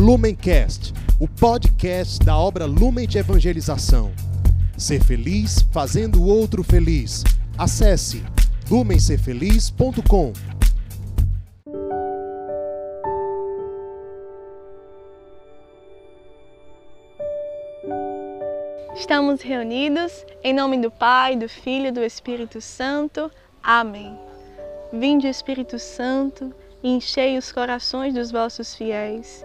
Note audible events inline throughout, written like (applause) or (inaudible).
Lumencast, o podcast da obra Lumen de Evangelização. Ser feliz fazendo o outro feliz. Acesse lumencerfeliz.com. Estamos reunidos em nome do Pai, do Filho e do Espírito Santo. Amém. Vinde, Espírito Santo, e enchei os corações dos vossos fiéis,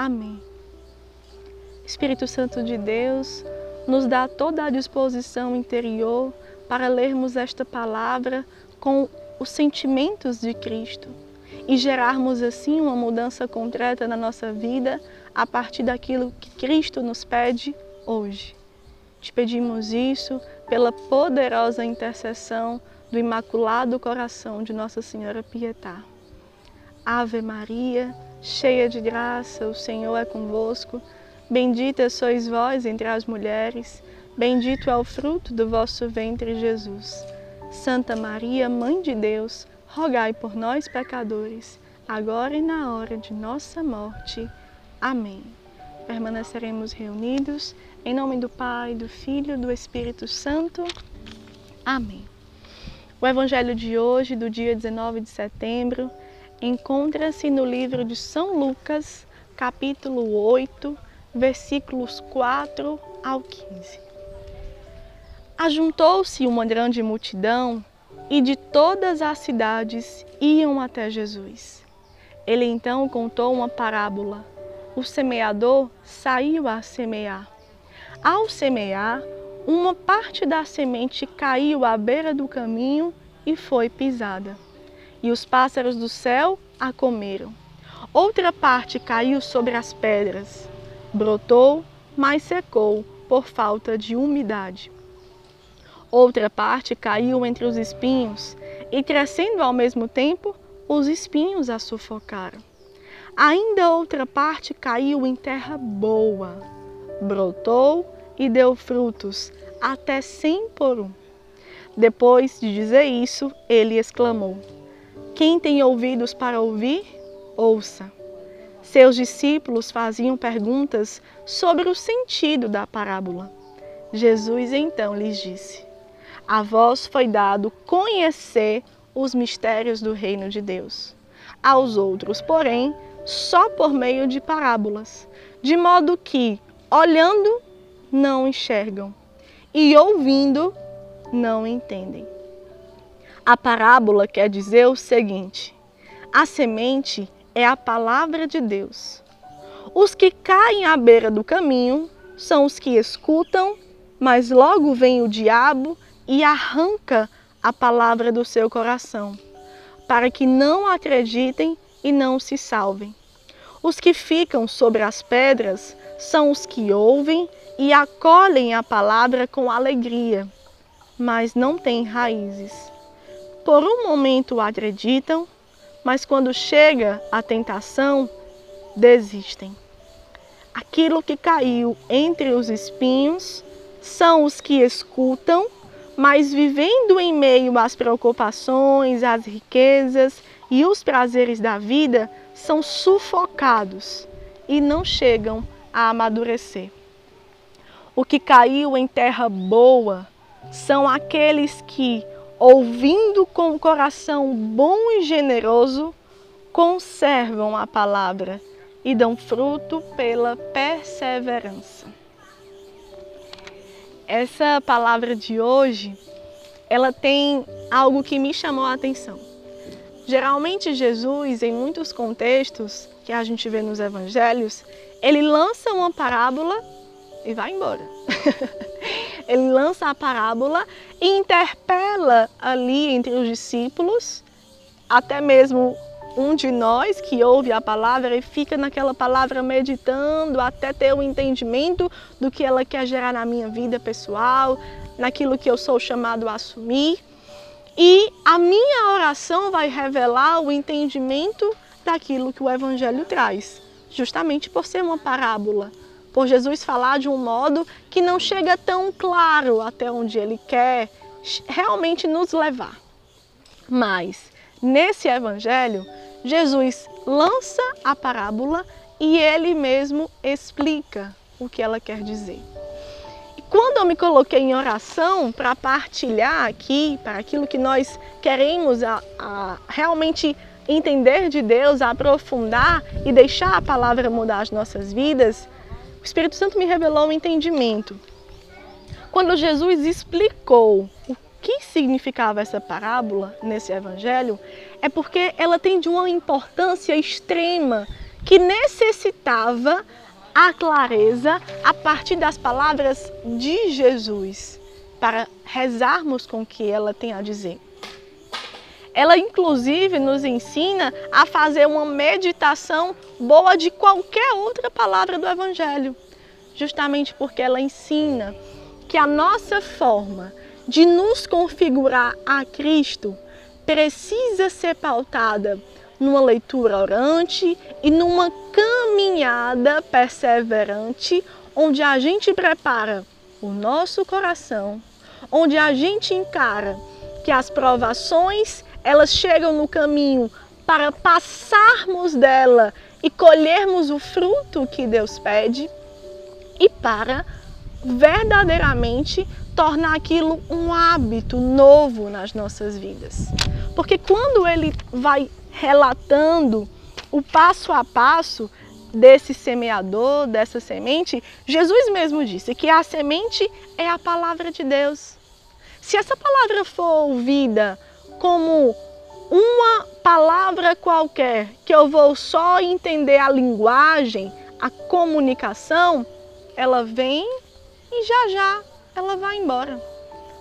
Amém. Espírito Santo de Deus, nos dá toda a disposição interior para lermos esta palavra com os sentimentos de Cristo e gerarmos assim uma mudança concreta na nossa vida a partir daquilo que Cristo nos pede hoje. Te pedimos isso pela poderosa intercessão do Imaculado Coração de Nossa Senhora Pietá. Ave Maria, cheia de graça, o Senhor é convosco. Bendita sois vós entre as mulheres, bendito é o fruto do vosso ventre, Jesus. Santa Maria, Mãe de Deus, rogai por nós, pecadores, agora e na hora de nossa morte. Amém. Permaneceremos reunidos em nome do Pai, do Filho e do Espírito Santo. Amém. O Evangelho de hoje, do dia 19 de setembro, encontra-se no livro de São Lucas, capítulo 8, versículos 4 ao 15. Ajuntou-se uma grande multidão e de todas as cidades iam até Jesus. Ele então contou uma parábola. O semeador saiu a semear. Ao semear, uma parte da semente caiu à beira do caminho e foi pisada. E os pássaros do céu a comeram. Outra parte caiu sobre as pedras. Brotou, mas secou por falta de umidade. Outra parte caiu entre os espinhos, e crescendo ao mesmo tempo, os espinhos a sufocaram. Ainda outra parte caiu em terra boa, brotou e deu frutos, até cem por um. Depois de dizer isso, ele exclamou: Quem tem ouvidos para ouvir, ouça. Seus discípulos faziam perguntas sobre o sentido da parábola. Jesus então lhes disse: A vós foi dado conhecer os mistérios do reino de Deus. Aos outros, porém, só por meio de parábolas, de modo que, olhando, não enxergam, e ouvindo, não entendem. A parábola quer dizer o seguinte: a semente é a palavra de Deus. Os que caem à beira do caminho são os que escutam, mas logo vem o diabo e arranca a palavra do seu coração, para que não acreditem e não se salvem. Os que ficam sobre as pedras são os que ouvem e acolhem a palavra com alegria, mas não têm raízes. Por um momento acreditam, mas quando chega a tentação, desistem. Aquilo que caiu entre os espinhos são os que escutam, mas vivendo em meio às preocupações, às riquezas e os prazeres da vida, são sufocados e não chegam a amadurecer. O que caiu em terra boa são aqueles que, ouvindo com o coração bom e generoso, conservam a palavra e dão fruto pela perseverança. Essa palavra de hoje, ela tem algo que me chamou a atenção. Geralmente Jesus, em muitos contextos que a gente vê nos evangelhos, ele lança uma parábola e vai embora. (laughs) ele lança a parábola e interpela ali entre os discípulos, até mesmo um de nós que ouve a palavra e fica naquela palavra meditando até ter o entendimento do que ela quer gerar na minha vida pessoal, naquilo que eu sou chamado a assumir. E a minha oração vai revelar o entendimento daquilo que o Evangelho traz, justamente por ser uma parábola, por Jesus falar de um modo que não chega tão claro até onde ele quer realmente nos levar. Mas nesse Evangelho, Jesus lança a parábola e ele mesmo explica o que ela quer dizer. E quando eu me coloquei em oração para partilhar aqui, para aquilo que nós queremos a, a realmente entender de Deus, aprofundar e deixar a palavra mudar as nossas vidas, o Espírito Santo me revelou um entendimento. Quando Jesus explicou o que significava essa parábola nesse evangelho, é porque ela tem de uma importância extrema que necessitava a clareza a partir das palavras de Jesus para rezarmos com o que ela tem a dizer. Ela, inclusive, nos ensina a fazer uma meditação boa de qualquer outra palavra do Evangelho, justamente porque ela ensina que a nossa forma de nos configurar a Cristo precisa ser pautada numa leitura orante e numa caminhada perseverante, onde a gente prepara o nosso coração, onde a gente encara que as provações elas chegam no caminho para passarmos dela e colhermos o fruto que Deus pede e para verdadeiramente tornar aquilo um hábito novo nas nossas vidas. Porque quando ele vai relatando o passo a passo desse semeador, dessa semente, Jesus mesmo disse que a semente é a palavra de Deus. Se essa palavra for ouvida como uma palavra qualquer que eu vou só entender a linguagem, a comunicação, ela vem e já já ela vai embora.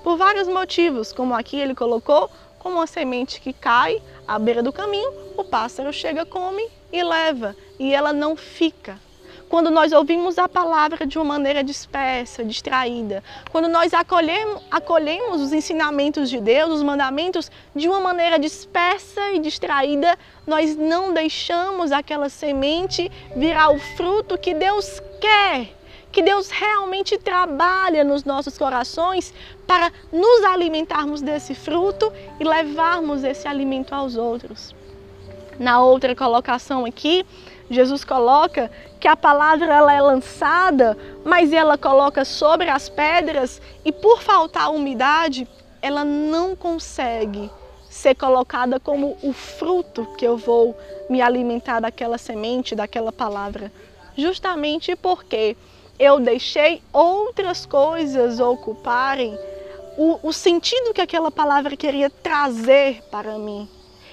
Por vários motivos, como aqui ele colocou, como uma semente que cai à beira do caminho, o pássaro chega, come e leva, e ela não fica quando nós ouvimos a palavra de uma maneira dispersa, distraída, quando nós acolhemos, acolhemos os ensinamentos de Deus, os mandamentos, de uma maneira dispersa e distraída, nós não deixamos aquela semente virar o fruto que Deus quer que Deus realmente trabalha nos nossos corações para nos alimentarmos desse fruto e levarmos esse alimento aos outros. Na outra colocação aqui, Jesus coloca que a palavra ela é lançada, mas ela coloca sobre as pedras e por faltar umidade, ela não consegue ser colocada como o fruto que eu vou me alimentar daquela semente, daquela palavra. Justamente porque eu deixei outras coisas ocuparem o, o sentido que aquela palavra queria trazer para mim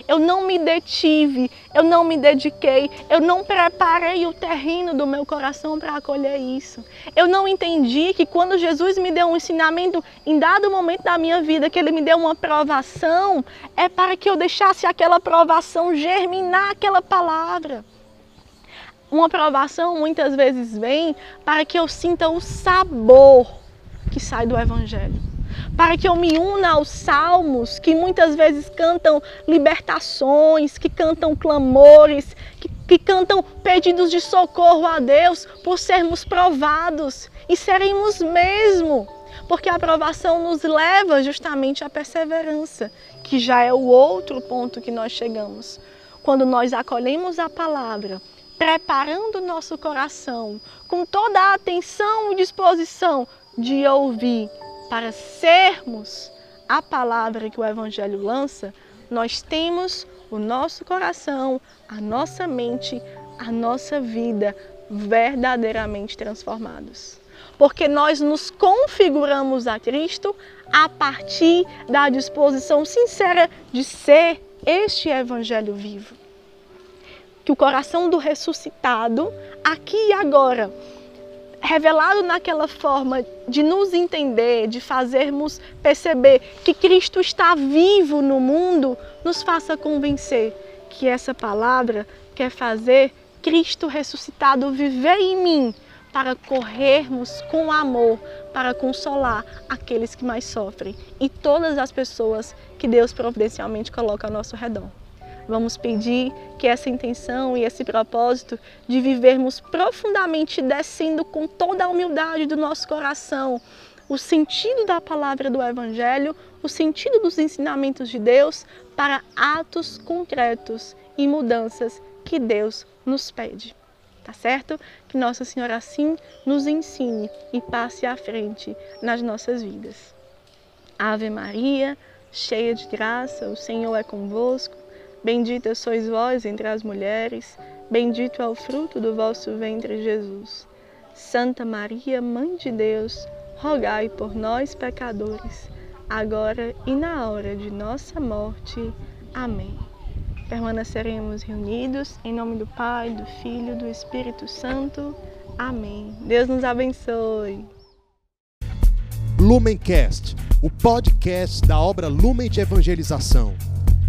eu não me detive, eu não me dediquei, eu não preparei o terreno do meu coração para acolher isso. Eu não entendi que quando Jesus me deu um ensinamento em dado momento da minha vida, que ele me deu uma provação, é para que eu deixasse aquela provação germinar aquela palavra. Uma provação muitas vezes vem para que eu sinta o sabor que sai do Evangelho para que eu me una aos salmos que muitas vezes cantam libertações, que cantam clamores, que, que cantam pedidos de socorro a Deus por sermos provados e seremos mesmo, porque a aprovação nos leva justamente à perseverança, que já é o outro ponto que nós chegamos. Quando nós acolhemos a palavra, preparando o nosso coração com toda a atenção e disposição de ouvir para sermos a palavra que o Evangelho lança, nós temos o nosso coração, a nossa mente, a nossa vida verdadeiramente transformados. Porque nós nos configuramos a Cristo a partir da disposição sincera de ser este Evangelho vivo. Que o coração do ressuscitado, aqui e agora, revelado naquela forma de nos entender, de fazermos perceber que Cristo está vivo no mundo, nos faça convencer que essa palavra quer fazer Cristo ressuscitado viver em mim para corrermos com amor, para consolar aqueles que mais sofrem e todas as pessoas que Deus providencialmente coloca ao nosso redor. Vamos pedir que essa intenção e esse propósito de vivermos profundamente descendo com toda a humildade do nosso coração o sentido da palavra do Evangelho, o sentido dos ensinamentos de Deus para atos concretos e mudanças que Deus nos pede. Tá certo? Que Nossa Senhora assim nos ensine e passe à frente nas nossas vidas. Ave Maria, cheia de graça, o Senhor é convosco. Bendita sois vós entre as mulheres, bendito é o fruto do vosso ventre, Jesus. Santa Maria, Mãe de Deus, rogai por nós, pecadores, agora e na hora de nossa morte. Amém. Permaneceremos reunidos em nome do Pai, do Filho e do Espírito Santo. Amém. Deus nos abençoe. Lumencast, o podcast da obra Lumen de Evangelização.